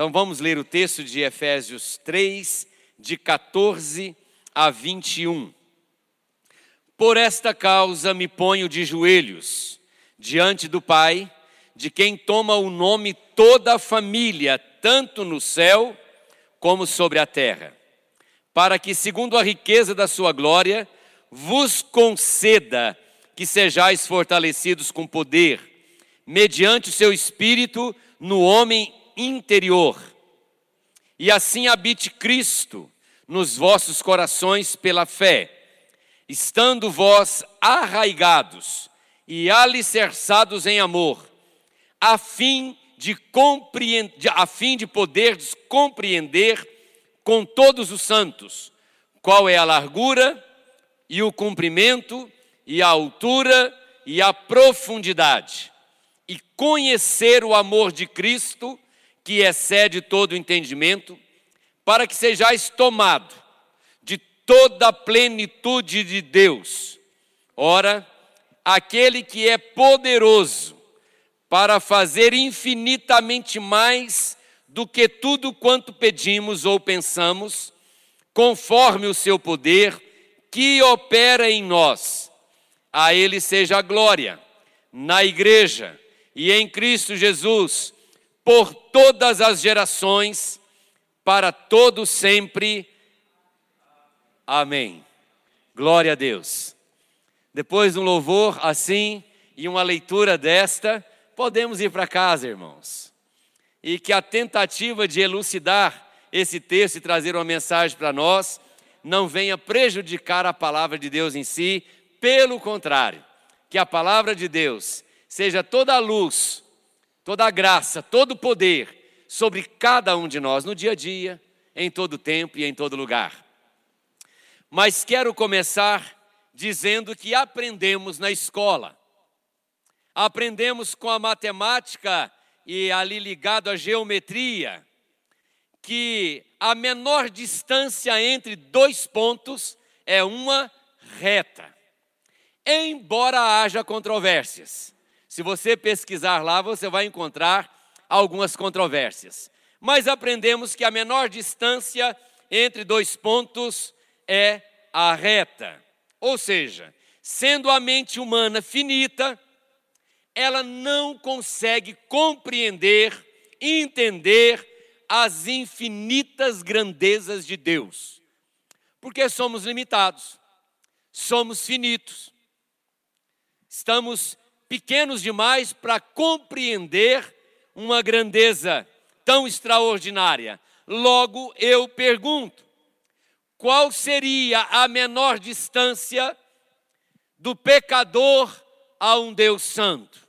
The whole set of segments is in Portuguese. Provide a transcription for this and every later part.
Então vamos ler o texto de Efésios 3, de 14 a 21. Por esta causa me ponho de joelhos diante do Pai, de quem toma o nome toda a família, tanto no céu como sobre a terra, para que, segundo a riqueza da sua glória, vos conceda que sejais fortalecidos com poder, mediante o seu espírito no homem interior. E assim habite Cristo nos vossos corações pela fé, estando vós arraigados e alicerçados em amor, a fim de, a fim de poder compreender com todos os santos qual é a largura e o comprimento e a altura e a profundidade, e conhecer o amor de Cristo que excede todo o entendimento, para que sejais tomado de toda a plenitude de Deus. Ora, aquele que é poderoso para fazer infinitamente mais do que tudo quanto pedimos ou pensamos, conforme o seu poder que opera em nós. A ele seja a glória na igreja e em Cristo Jesus por todas as gerações, para todo sempre. Amém. Glória a Deus. Depois de um louvor assim e uma leitura desta, podemos ir para casa, irmãos. E que a tentativa de elucidar esse texto e trazer uma mensagem para nós não venha prejudicar a palavra de Deus em si, pelo contrário, que a palavra de Deus seja toda a luz toda a graça, todo o poder sobre cada um de nós no dia a dia, em todo tempo e em todo lugar. Mas quero começar dizendo que aprendemos na escola. Aprendemos com a matemática e ali ligado à geometria que a menor distância entre dois pontos é uma reta. Embora haja controvérsias. Se você pesquisar lá, você vai encontrar algumas controvérsias. Mas aprendemos que a menor distância entre dois pontos é a reta. Ou seja, sendo a mente humana finita, ela não consegue compreender, entender as infinitas grandezas de Deus. Porque somos limitados, somos finitos, estamos pequenos demais para compreender uma grandeza tão extraordinária. Logo eu pergunto: qual seria a menor distância do pecador a um Deus santo?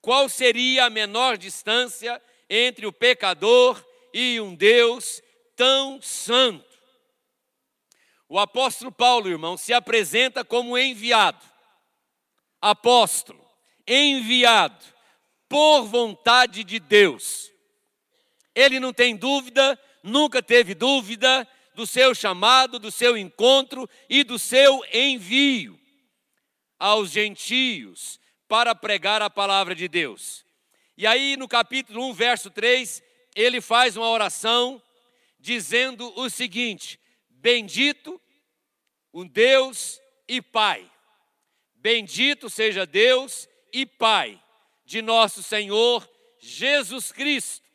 Qual seria a menor distância entre o pecador e um Deus tão santo? O apóstolo Paulo, irmão, se apresenta como enviado apóstolo, enviado por vontade de Deus. Ele não tem dúvida, nunca teve dúvida do seu chamado, do seu encontro e do seu envio aos gentios para pregar a palavra de Deus. E aí no capítulo 1, verso 3, ele faz uma oração dizendo o seguinte: Bendito o Deus e Pai Bendito seja Deus e Pai de nosso Senhor Jesus Cristo.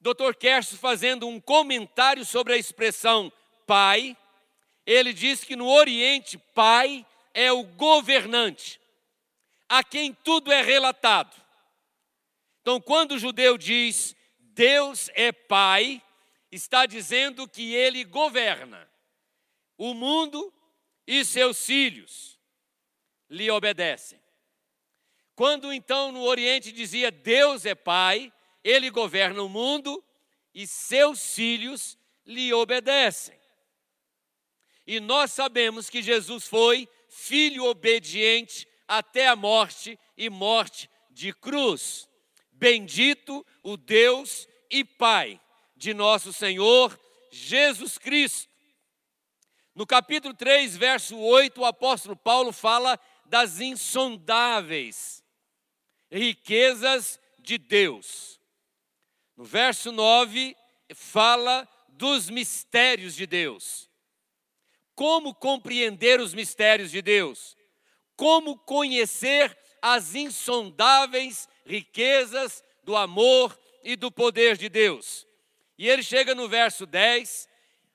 Dr. Kersh fazendo um comentário sobre a expressão Pai, ele diz que no Oriente, Pai é o governante, a quem tudo é relatado. Então, quando o judeu diz Deus é Pai, está dizendo que ele governa o mundo e seus filhos lhe obedecem. Quando então no Oriente dizia Deus é Pai, ele governa o mundo e seus filhos lhe obedecem. E nós sabemos que Jesus foi filho obediente até a morte e morte de cruz. Bendito o Deus e Pai de nosso Senhor Jesus Cristo. No capítulo 3, verso 8, o apóstolo Paulo fala das insondáveis riquezas de Deus. No verso 9, fala dos mistérios de Deus. Como compreender os mistérios de Deus? Como conhecer as insondáveis riquezas do amor e do poder de Deus? E ele chega no verso 10,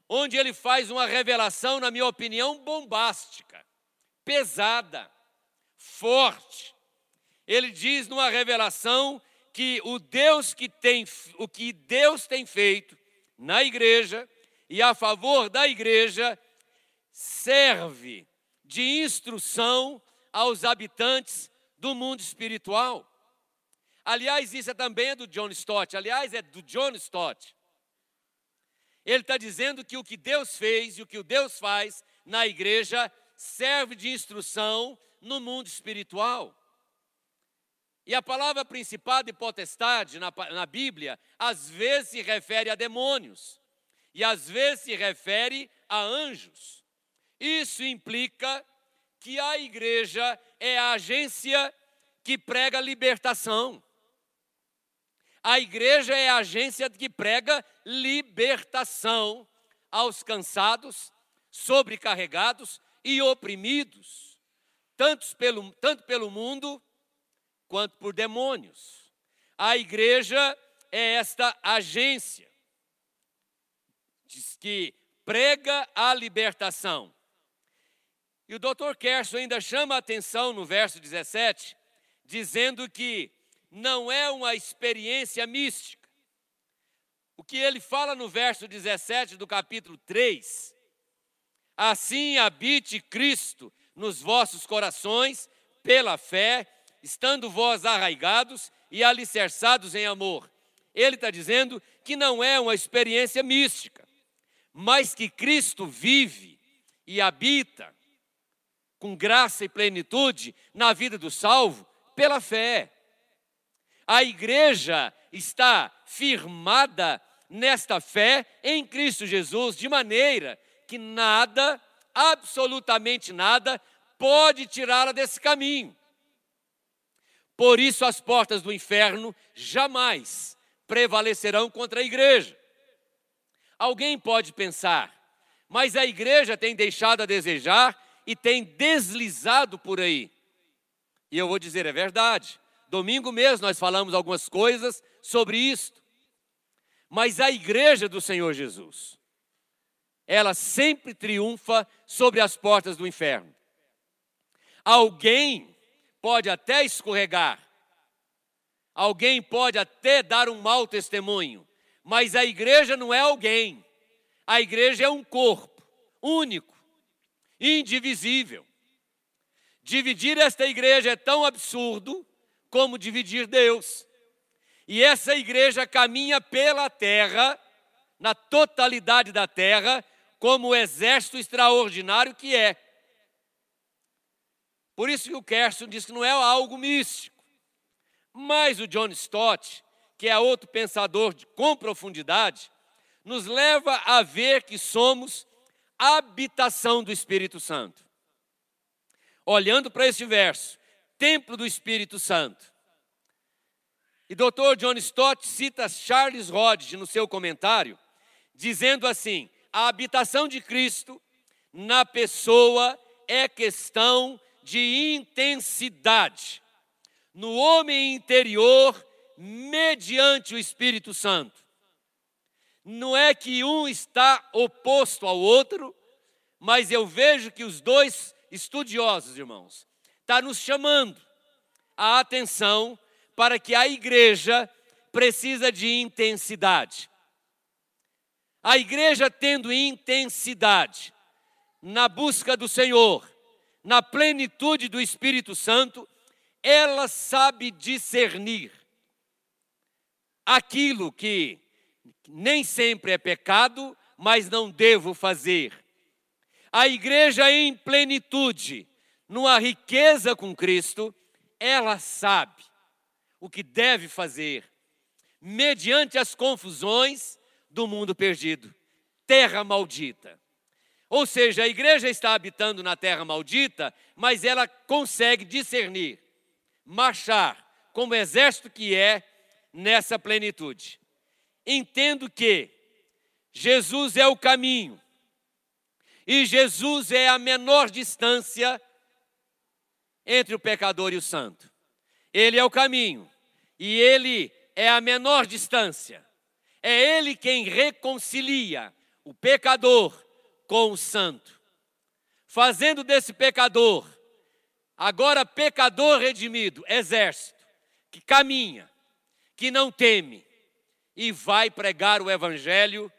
onde ele faz uma revelação, na minha opinião, bombástica, pesada, forte. Ele diz numa revelação que o Deus que tem o que Deus tem feito na igreja e a favor da igreja serve de instrução aos habitantes do mundo espiritual. Aliás, isso é também é do John Stott. Aliás, é do John Stott. Ele está dizendo que o que Deus fez e o que Deus faz na igreja serve de instrução no mundo espiritual. E a palavra principado e potestade na, na Bíblia, às vezes se refere a demônios, e às vezes se refere a anjos. Isso implica que a igreja é a agência que prega libertação. A igreja é a agência que prega libertação aos cansados, sobrecarregados e oprimidos, tanto pelo, tanto pelo mundo quanto por demônios. A igreja é esta agência diz que prega a libertação. E o doutor Kerson ainda chama a atenção no verso 17, dizendo que não é uma experiência mística. O que ele fala no verso 17 do capítulo 3, assim habite Cristo nos vossos corações pela fé, estando vós arraigados e alicerçados em amor. Ele está dizendo que não é uma experiência mística, mas que Cristo vive e habita com graça e plenitude na vida do salvo pela fé. A igreja está firmada nesta fé em Cristo Jesus, de maneira que nada, absolutamente nada, pode tirá-la desse caminho. Por isso, as portas do inferno jamais prevalecerão contra a igreja. Alguém pode pensar, mas a igreja tem deixado a desejar e tem deslizado por aí. E eu vou dizer, é verdade. Domingo mesmo nós falamos algumas coisas sobre isto. Mas a igreja do Senhor Jesus, ela sempre triunfa sobre as portas do inferno. Alguém pode até escorregar, alguém pode até dar um mau testemunho, mas a igreja não é alguém, a igreja é um corpo único, indivisível. Dividir esta igreja é tão absurdo como dividir Deus. E essa igreja caminha pela terra, na totalidade da terra, como o exército extraordinário que é. Por isso que o Kerson diz que não é algo místico. Mas o John Stott, que é outro pensador de, com profundidade, nos leva a ver que somos habitação do Espírito Santo. Olhando para este verso, templo do Espírito Santo. E Dr. John Stott cita Charles Hodge no seu comentário, dizendo assim: a habitação de Cristo na pessoa é questão de intensidade no homem interior mediante o Espírito Santo. Não é que um está oposto ao outro, mas eu vejo que os dois estudiosos, irmãos, está nos chamando a atenção para que a igreja precisa de intensidade. A igreja tendo intensidade na busca do Senhor, na plenitude do Espírito Santo, ela sabe discernir aquilo que nem sempre é pecado, mas não devo fazer. A igreja em plenitude, numa riqueza com Cristo, ela sabe o que deve fazer, mediante as confusões do mundo perdido, terra maldita. Ou seja, a igreja está habitando na terra maldita, mas ela consegue discernir, marchar como exército que é nessa plenitude. entendo que Jesus é o caminho e Jesus é a menor distância entre o pecador e o santo. Ele é o caminho e ele é a menor distância. É ele quem reconcilia o pecador com o santo, fazendo desse pecador, agora pecador redimido, exército, que caminha, que não teme e vai pregar o evangelho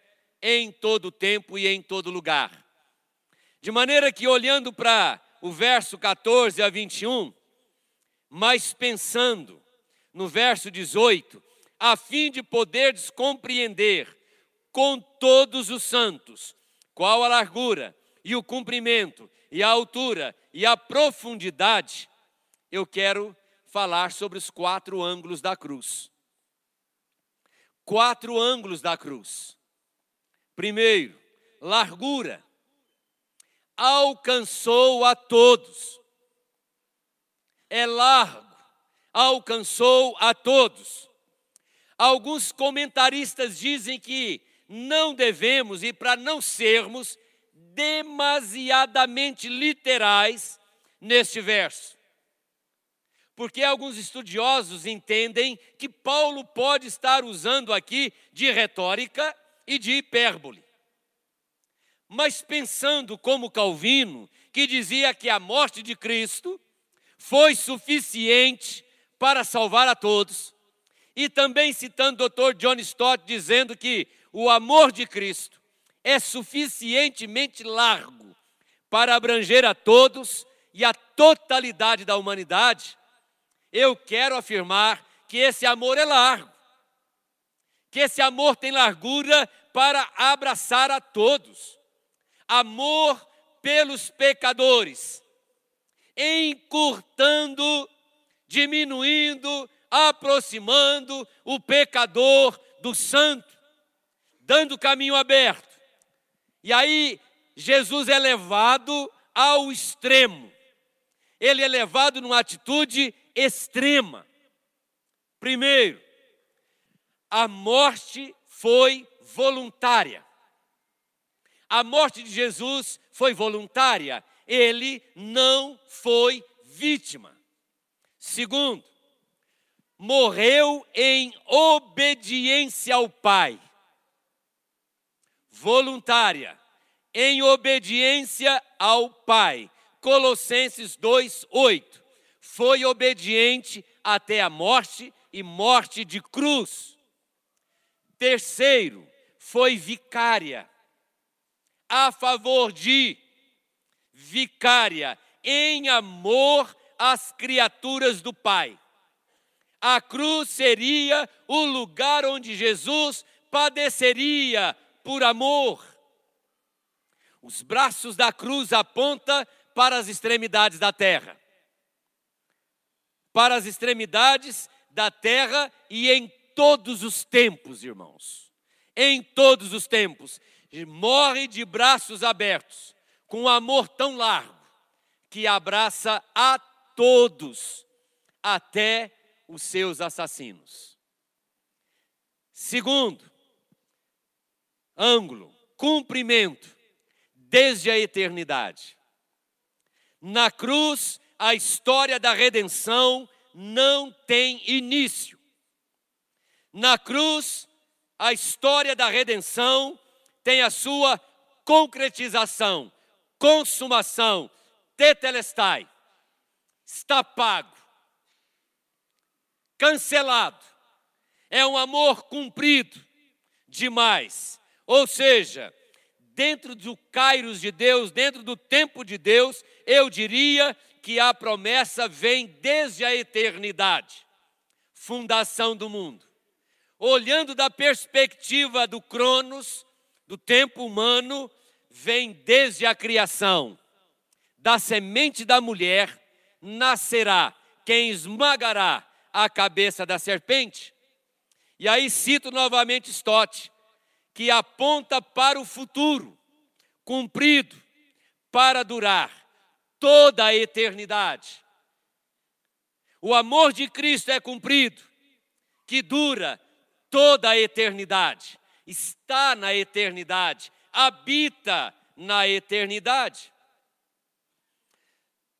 em todo tempo e em todo lugar. De maneira que, olhando para o verso 14 a 21, mas pensando no verso 18, a fim de poderes compreender com todos os santos qual a largura e o comprimento e a altura e a profundidade, eu quero falar sobre os quatro ângulos da cruz. Quatro ângulos da cruz. Primeiro, largura. Alcançou a todos. É largo, alcançou a todos. Alguns comentaristas dizem que não devemos, e para não sermos demasiadamente literais neste verso. Porque alguns estudiosos entendem que Paulo pode estar usando aqui de retórica e de hipérbole. Mas pensando como Calvino, que dizia que a morte de Cristo foi suficiente para salvar a todos, e também citando o Dr. John Stott dizendo que o amor de Cristo é suficientemente largo para abranger a todos e a totalidade da humanidade, eu quero afirmar que esse amor é largo, que esse amor tem largura para abraçar a todos. Amor pelos pecadores, encurtando, diminuindo, aproximando o pecador do santo dando caminho aberto. E aí Jesus é levado ao extremo. Ele é levado numa atitude extrema. Primeiro, a morte foi voluntária. A morte de Jesus foi voluntária. Ele não foi vítima. Segundo, morreu em obediência ao Pai voluntária, em obediência ao Pai. Colossenses 2:8. Foi obediente até a morte e morte de cruz. Terceiro, foi vicária. A favor de vicária em amor às criaturas do Pai. A cruz seria o lugar onde Jesus padeceria por amor. Os braços da cruz apontam para as extremidades da terra. Para as extremidades da terra e em todos os tempos, irmãos. Em todos os tempos. Morre de braços abertos, com um amor tão largo, que abraça a todos, até os seus assassinos. Segundo, ângulo, cumprimento, desde a eternidade. Na cruz, a história da redenção não tem início. Na cruz, a história da redenção tem a sua concretização, consumação, tetelestai. Está pago, cancelado. É um amor cumprido demais ou seja, dentro do Kairos de Deus, dentro do tempo de Deus, eu diria que a promessa vem desde a eternidade fundação do mundo. Olhando da perspectiva do Cronos, do tempo humano, vem desde a criação. Da semente da mulher nascerá quem esmagará a cabeça da serpente. E aí cito novamente Stott que aponta para o futuro, cumprido, para durar toda a eternidade. O amor de Cristo é cumprido, que dura toda a eternidade, está na eternidade, habita na eternidade.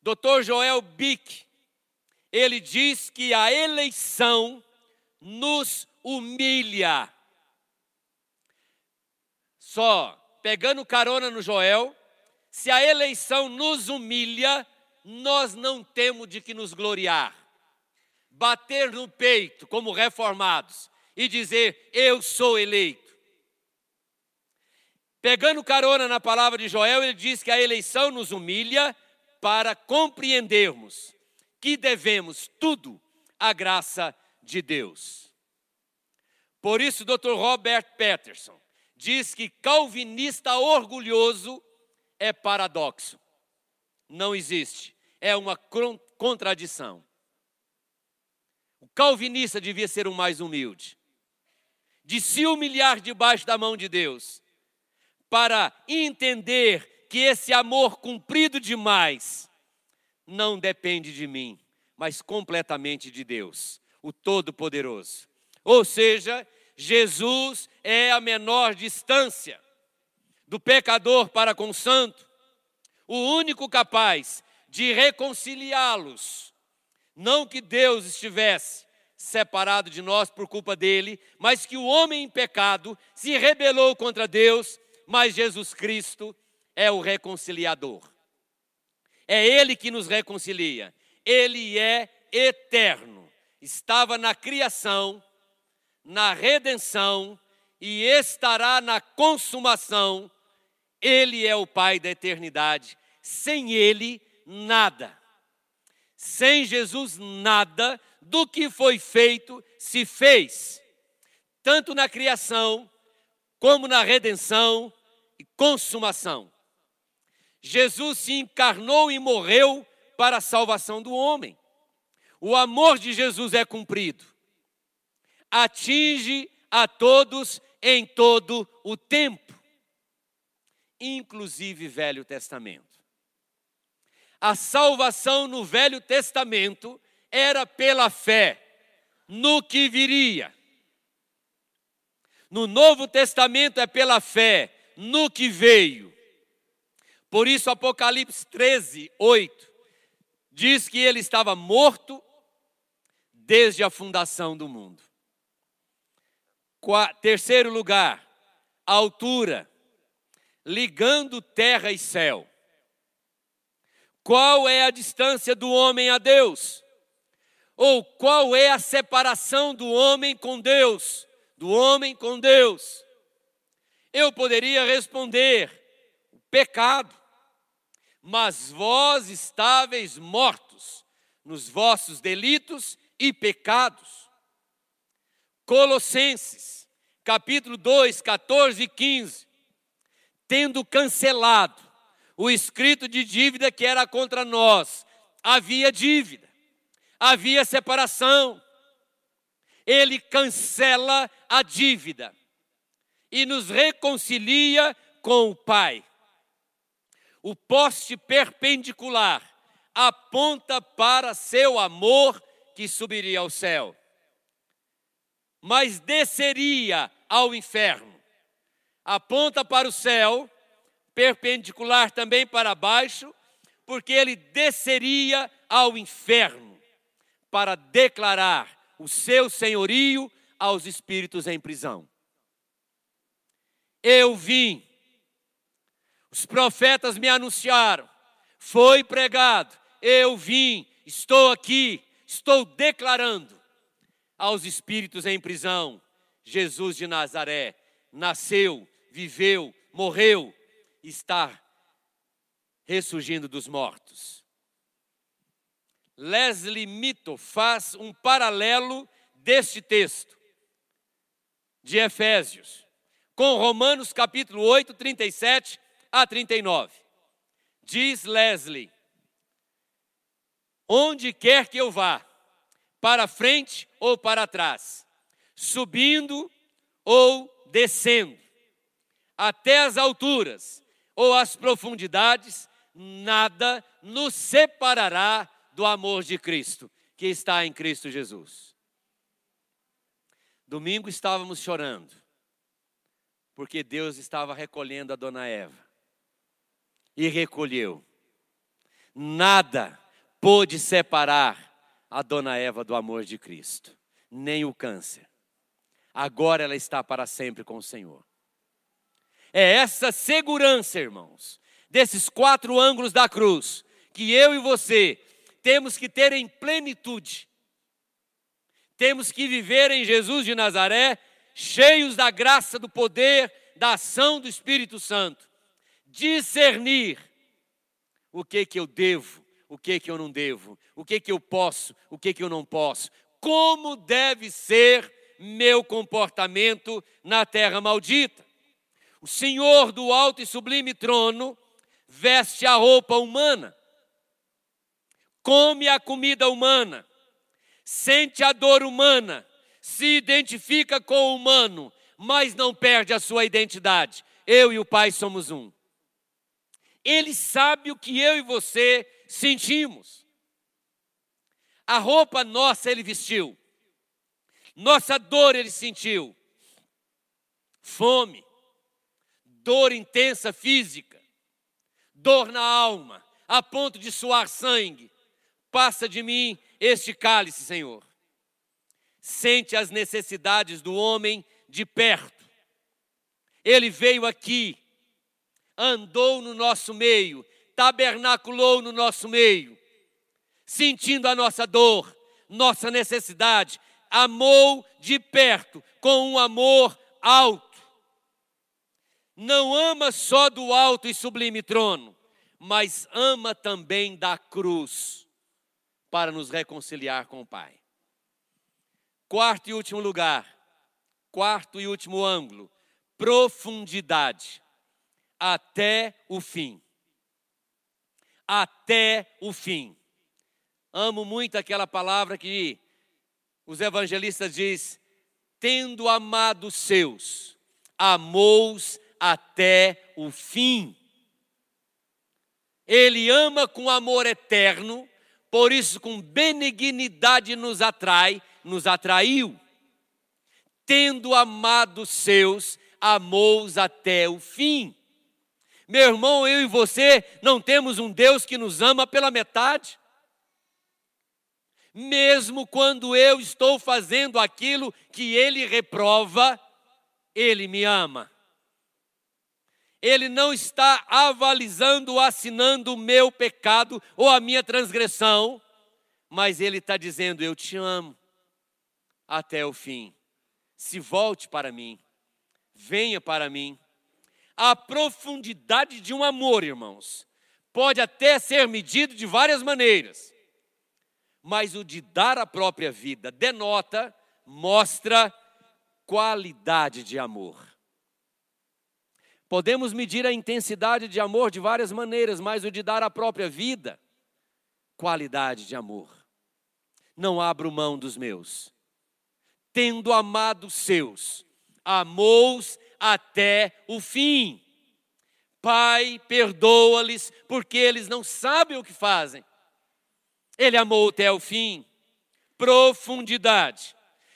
Dr. Joel Bick, ele diz que a eleição nos humilha. Só pegando carona no Joel, se a eleição nos humilha, nós não temos de que nos gloriar. Bater no peito como reformados e dizer: Eu sou eleito. Pegando carona na palavra de Joel, ele diz que a eleição nos humilha para compreendermos que devemos tudo à graça de Deus. Por isso, Dr. Robert Peterson diz que calvinista orgulhoso é paradoxo. Não existe, é uma contradição. O calvinista devia ser o mais humilde, de se humilhar debaixo da mão de Deus, para entender que esse amor cumprido demais não depende de mim, mas completamente de Deus, o Todo-Poderoso. Ou seja, Jesus é a menor distância do pecador para com o santo, o único capaz de reconciliá-los. Não que Deus estivesse separado de nós por culpa dele, mas que o homem em pecado se rebelou contra Deus, mas Jesus Cristo é o reconciliador. É Ele que nos reconcilia. Ele é eterno. Estava na criação, na redenção e estará na consumação. Ele é o Pai da eternidade. Sem Ele, nada. Sem Jesus, nada do que foi feito se fez, tanto na criação, como na redenção e consumação. Jesus se encarnou e morreu para a salvação do homem. O amor de Jesus é cumprido atinge a todos em todo o tempo, inclusive Velho Testamento. A salvação no Velho Testamento era pela fé no que viria. No Novo Testamento é pela fé no que veio. Por isso, Apocalipse 13, 8 diz que ele estava morto desde a fundação do mundo. Terceiro lugar, altura, ligando terra e céu. Qual é a distância do homem a Deus? Ou qual é a separação do homem com Deus? Do homem com Deus? Eu poderia responder: pecado. Mas vós estáveis mortos nos vossos delitos e pecados. Colossenses capítulo 2, 14 e 15, tendo cancelado o escrito de dívida que era contra nós, havia dívida, havia separação. Ele cancela a dívida e nos reconcilia com o Pai. O poste perpendicular aponta para seu amor que subiria ao céu, mas desceria ao inferno. Aponta para o céu, perpendicular também para baixo, porque ele desceria ao inferno para declarar o seu senhorio aos espíritos em prisão. Eu vim, os profetas me anunciaram, foi pregado, eu vim, estou aqui, estou declarando aos espíritos em prisão. Jesus de Nazaré nasceu, viveu, morreu, está ressurgindo dos mortos. Leslie Mito faz um paralelo deste texto de Efésios com Romanos capítulo 8, 37 a 39. Diz Leslie: Onde quer que eu vá, para frente ou para trás, subindo ou descendo, até as alturas ou as profundidades, nada nos separará do amor de Cristo, que está em Cristo Jesus. Domingo estávamos chorando, porque Deus estava recolhendo a dona Eva. E recolheu. Nada pôde separar a dona Eva do amor de Cristo, nem o câncer. Agora ela está para sempre com o Senhor. É essa segurança, irmãos, desses quatro ângulos da cruz, que eu e você temos que ter em plenitude. Temos que viver em Jesus de Nazaré, cheios da graça, do poder, da ação do Espírito Santo. Discernir o que que eu devo, o que que eu não devo, o que que eu posso, o que que eu não posso. Como deve ser meu comportamento na terra maldita? O Senhor do alto e sublime trono veste a roupa humana, come a comida humana, sente a dor humana, se identifica com o humano, mas não perde a sua identidade. Eu e o Pai somos um. Ele sabe o que eu e você sentimos. A roupa nossa ele vestiu, nossa dor ele sentiu, fome, dor intensa física, dor na alma, a ponto de suar sangue. Passa de mim este cálice, Senhor. Sente as necessidades do homem de perto. Ele veio aqui, andou no nosso meio, tabernaculou no nosso meio, sentindo a nossa dor, nossa necessidade, amou de perto, com um amor alto não ama só do alto e sublime trono, mas ama também da cruz para nos reconciliar com o Pai. Quarto e último lugar, quarto e último ângulo, profundidade, até o fim. Até o fim. Amo muito aquela palavra que os evangelistas diz: tendo amado seus, amou-os até o fim. Ele ama com amor eterno, por isso, com benignidade nos atrai, nos atraiu. Tendo amado seus, amou-os até o fim. Meu irmão, eu e você não temos um Deus que nos ama pela metade. Mesmo quando eu estou fazendo aquilo que Ele reprova, Ele me ama ele não está avalizando, assinando o meu pecado ou a minha transgressão, mas ele está dizendo: Eu te amo até o fim. Se volte para mim, venha para mim. A profundidade de um amor, irmãos, pode até ser medido de várias maneiras, mas o de dar a própria vida denota, mostra qualidade de amor. Podemos medir a intensidade de amor de várias maneiras, mas o de dar a própria vida, qualidade de amor. Não abro mão dos meus. Tendo amado seus, amou-os até o fim. Pai, perdoa-lhes, porque eles não sabem o que fazem. Ele amou até o fim. Profundidade.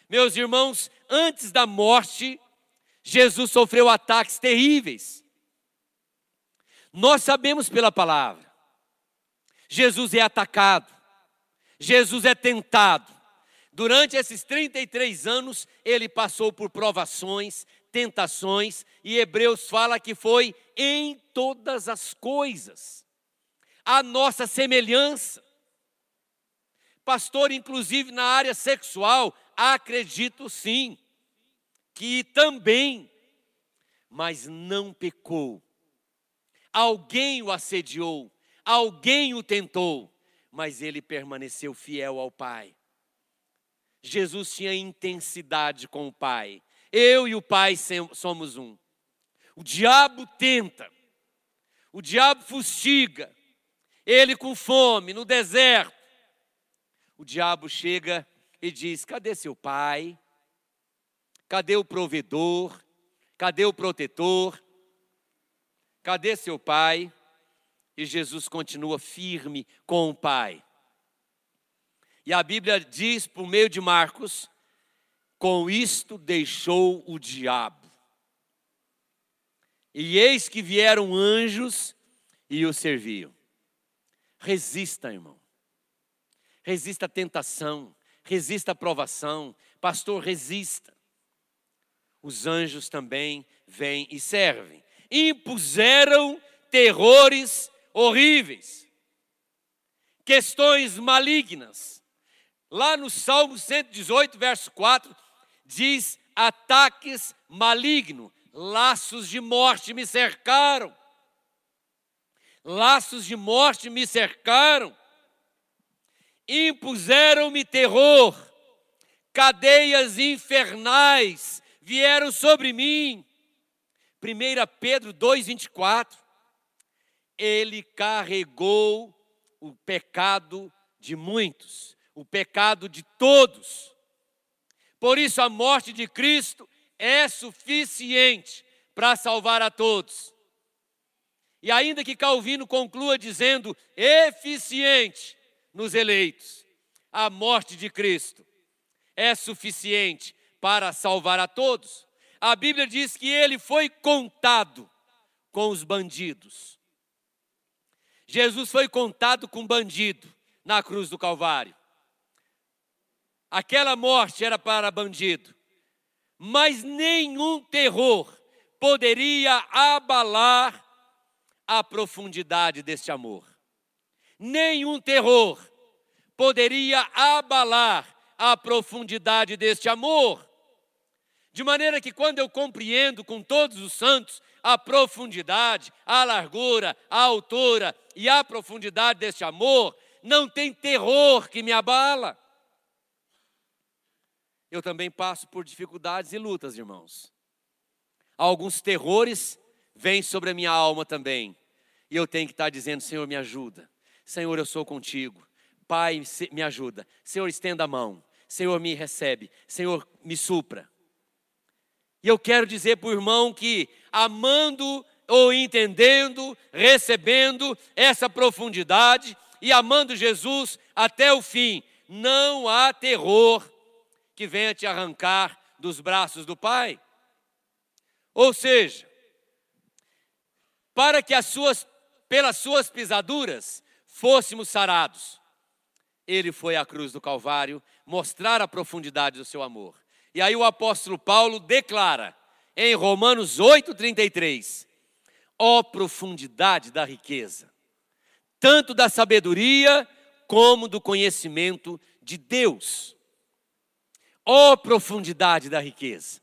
Meus irmãos, antes da morte, Jesus sofreu ataques terríveis. Nós sabemos pela palavra. Jesus é atacado. Jesus é tentado. Durante esses 33 anos, ele passou por provações, tentações, e Hebreus fala que foi em todas as coisas. A nossa semelhança. Pastor, inclusive na área sexual, acredito sim que também, mas não pecou. Alguém o assediou, alguém o tentou, mas ele permaneceu fiel ao Pai. Jesus tinha intensidade com o Pai. Eu e o Pai somos um. O diabo tenta, o diabo fustiga, ele com fome no deserto. O diabo chega e diz: Cadê seu pai? Cadê o provedor? Cadê o protetor? Cadê seu pai? E Jesus continua firme com o pai. E a Bíblia diz, por meio de Marcos, com isto deixou o diabo. E eis que vieram anjos e o serviam. Resista, irmão. Resista à tentação, resista à provação. Pastor, resista. Os anjos também vêm e servem. Impuseram terrores horríveis, questões malignas. Lá no Salmo 118, verso 4, diz: ataques malignos, laços de morte me cercaram. Laços de morte me cercaram, impuseram-me terror, cadeias infernais vieram sobre mim. 1 Pedro 2,24 ele carregou o pecado de muitos, o pecado de todos. Por isso, a morte de Cristo é suficiente para salvar a todos. E ainda que Calvino conclua dizendo eficiente nos eleitos, a morte de Cristo é suficiente para salvar a todos. A Bíblia diz que ele foi contado com os bandidos. Jesus foi contado com bandido na cruz do Calvário. Aquela morte era para bandido, mas nenhum terror poderia abalar a profundidade deste amor. Nenhum terror poderia abalar a profundidade deste amor. De maneira que quando eu compreendo com todos os santos a profundidade, a largura, a altura e a profundidade deste amor, não tem terror que me abala. Eu também passo por dificuldades e lutas, irmãos. Alguns terrores vêm sobre a minha alma também. E eu tenho que estar dizendo: Senhor, me ajuda. Senhor, eu sou contigo. Pai, me ajuda. Senhor, estenda a mão. Senhor, me recebe. Senhor, me supra. E eu quero dizer para o irmão que, amando ou entendendo, recebendo essa profundidade e amando Jesus até o fim, não há terror que venha te arrancar dos braços do Pai. Ou seja, para que as suas, pelas suas pisaduras fôssemos sarados, ele foi à cruz do Calvário mostrar a profundidade do seu amor. E aí o apóstolo Paulo declara em Romanos 8:33, ó profundidade da riqueza, tanto da sabedoria como do conhecimento de Deus. Ó profundidade da riqueza.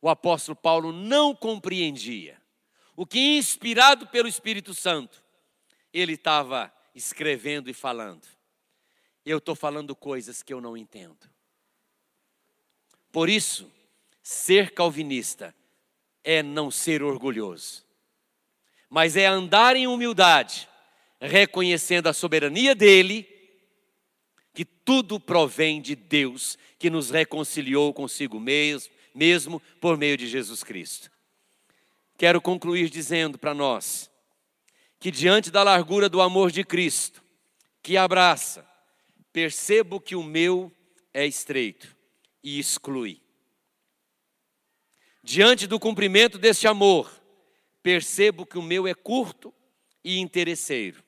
O apóstolo Paulo não compreendia o que, inspirado pelo Espírito Santo, ele estava escrevendo e falando. Eu estou falando coisas que eu não entendo. Por isso, ser calvinista é não ser orgulhoso, mas é andar em humildade, reconhecendo a soberania dele, que tudo provém de Deus, que nos reconciliou consigo mesmo, mesmo por meio de Jesus Cristo. Quero concluir dizendo para nós que, diante da largura do amor de Cristo, que abraça, percebo que o meu é estreito e exclui. Diante do cumprimento deste amor, percebo que o meu é curto e interesseiro.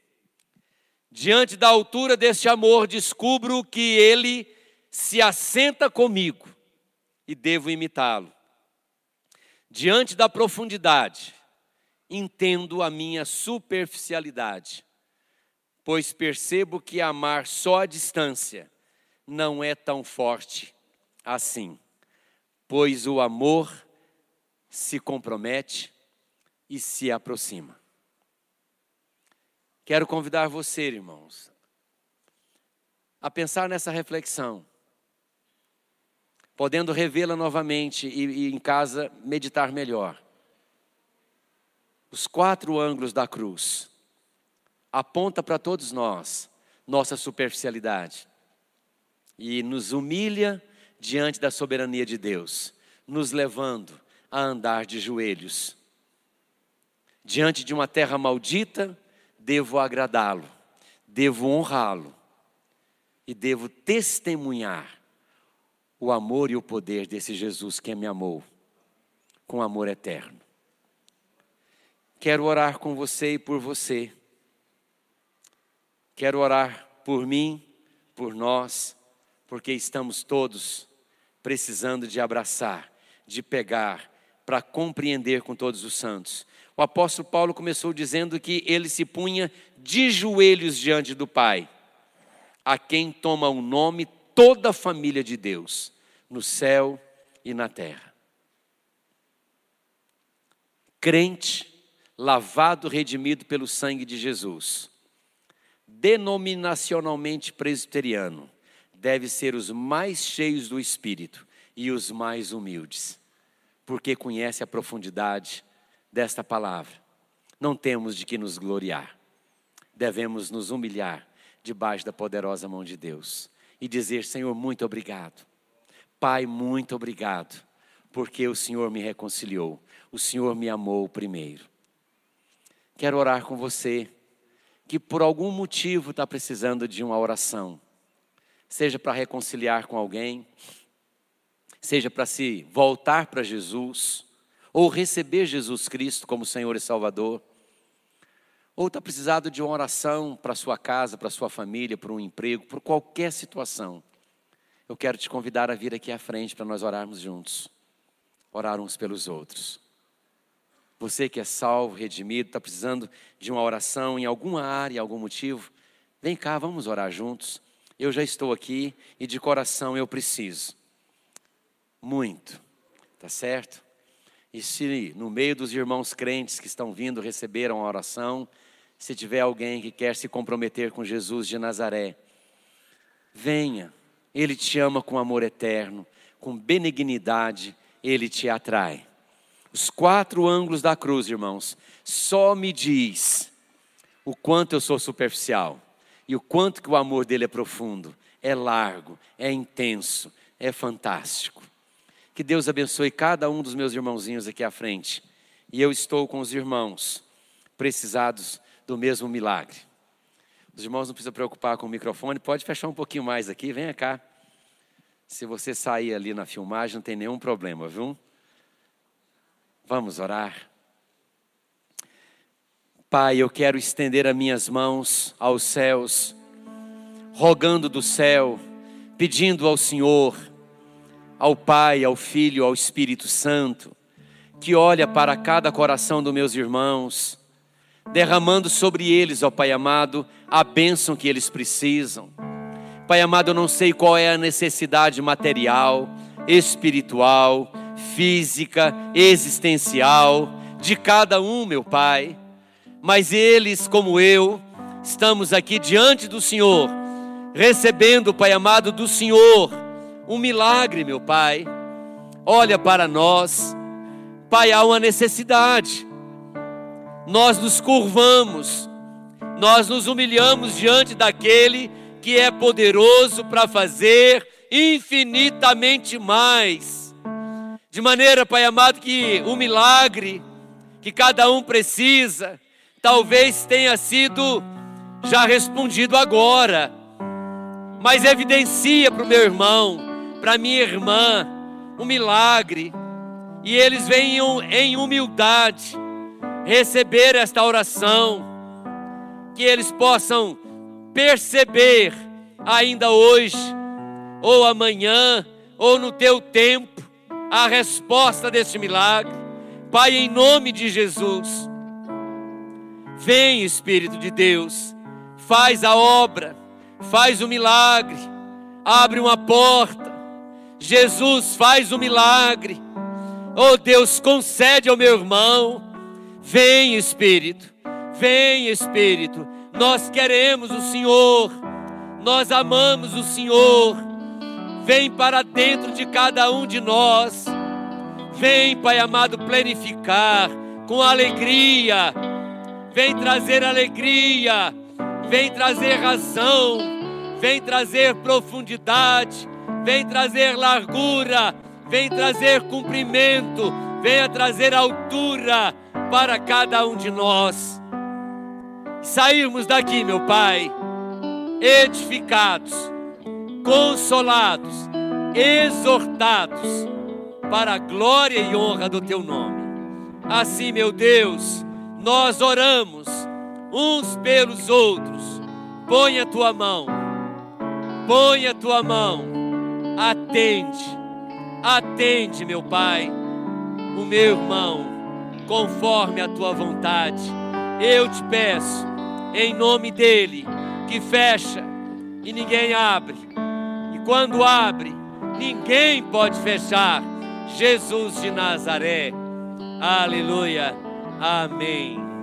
Diante da altura deste amor, descubro que ele se assenta comigo e devo imitá-lo. Diante da profundidade, entendo a minha superficialidade, pois percebo que amar só à distância não é tão forte assim, pois o amor se compromete e se aproxima. Quero convidar você, irmãos, a pensar nessa reflexão, podendo revê-la novamente e, e em casa meditar melhor. Os quatro ângulos da cruz aponta para todos nós nossa superficialidade e nos humilha diante da soberania de Deus, nos levando a andar de joelhos. Diante de uma terra maldita, devo agradá-lo, devo honrá-lo e devo testemunhar o amor e o poder desse Jesus que me amou com amor eterno. Quero orar com você e por você. Quero orar por mim, por nós, porque estamos todos precisando de abraçar, de pegar, para compreender com todos os santos. O apóstolo Paulo começou dizendo que ele se punha de joelhos diante do Pai, a quem toma o nome toda a família de Deus, no céu e na terra. Crente, lavado, redimido pelo sangue de Jesus, denominacionalmente presbiteriano, deve ser os mais cheios do espírito e os mais humildes, porque conhece a profundidade desta palavra. Não temos de que nos gloriar, devemos nos humilhar debaixo da poderosa mão de Deus e dizer: Senhor, muito obrigado. Pai, muito obrigado, porque o Senhor me reconciliou, o Senhor me amou primeiro. Quero orar com você que por algum motivo está precisando de uma oração, seja para reconciliar com alguém, seja para se voltar para Jesus, ou receber Jesus Cristo como Senhor e Salvador, ou está precisando de uma oração para sua casa, para sua família, para um emprego, por qualquer situação, eu quero te convidar a vir aqui à frente para nós orarmos juntos, orar uns pelos outros. Você que é salvo, redimido, está precisando de uma oração em alguma área, algum motivo, vem cá, vamos orar juntos. Eu já estou aqui e de coração eu preciso. Muito, tá certo? E se no meio dos irmãos crentes que estão vindo receberam a oração, se tiver alguém que quer se comprometer com Jesus de Nazaré, venha, Ele te ama com amor eterno, com benignidade, Ele te atrai. Os quatro ângulos da cruz, irmãos, só me diz o quanto eu sou superficial e o quanto que o amor dele é profundo, é largo, é intenso, é fantástico. Que Deus abençoe cada um dos meus irmãozinhos aqui à frente. E eu estou com os irmãos precisados do mesmo milagre. Os irmãos não precisam preocupar com o microfone, pode fechar um pouquinho mais aqui, venha cá. Se você sair ali na filmagem, não tem nenhum problema, viu? Vamos orar. Pai, eu quero estender as minhas mãos aos céus, rogando do céu, pedindo ao Senhor, ao Pai, ao Filho, ao Espírito Santo, que olha para cada coração dos meus irmãos, derramando sobre eles, ó Pai amado, a bênção que eles precisam. Pai amado, eu não sei qual é a necessidade material, espiritual, física, existencial de cada um, meu Pai mas eles, como eu, estamos aqui diante do Senhor, recebendo, Pai amado, do Senhor, um milagre, meu Pai. Olha para nós, Pai, há uma necessidade. Nós nos curvamos, nós nos humilhamos diante daquele que é poderoso para fazer infinitamente mais. De maneira, Pai amado, que o milagre que cada um precisa, talvez tenha sido já respondido agora, mas evidencia para o meu irmão, para minha irmã, um milagre, e eles venham em humildade receber esta oração, que eles possam perceber ainda hoje, ou amanhã, ou no teu tempo, a resposta deste milagre. Pai, em nome de Jesus, Vem, Espírito de Deus, faz a obra, faz o milagre, abre uma porta. Jesus faz o milagre. Oh Deus, concede ao meu irmão. Vem, Espírito, vem, Espírito. Nós queremos o Senhor, nós amamos o Senhor. Vem para dentro de cada um de nós. Vem, Pai amado, planificar com alegria vem trazer alegria, vem trazer razão, vem trazer profundidade, vem trazer largura, vem trazer cumprimento, venha trazer altura para cada um de nós. Sairmos daqui, meu Pai, edificados, consolados, exortados para a glória e honra do teu nome. Assim, meu Deus, nós oramos uns pelos outros. Põe a tua mão, põe a tua mão, atende, atende, meu Pai, o meu irmão, conforme a tua vontade. Eu te peço, em nome dele, que fecha e ninguém abre, e quando abre, ninguém pode fechar. Jesus de Nazaré. Aleluia. Amém.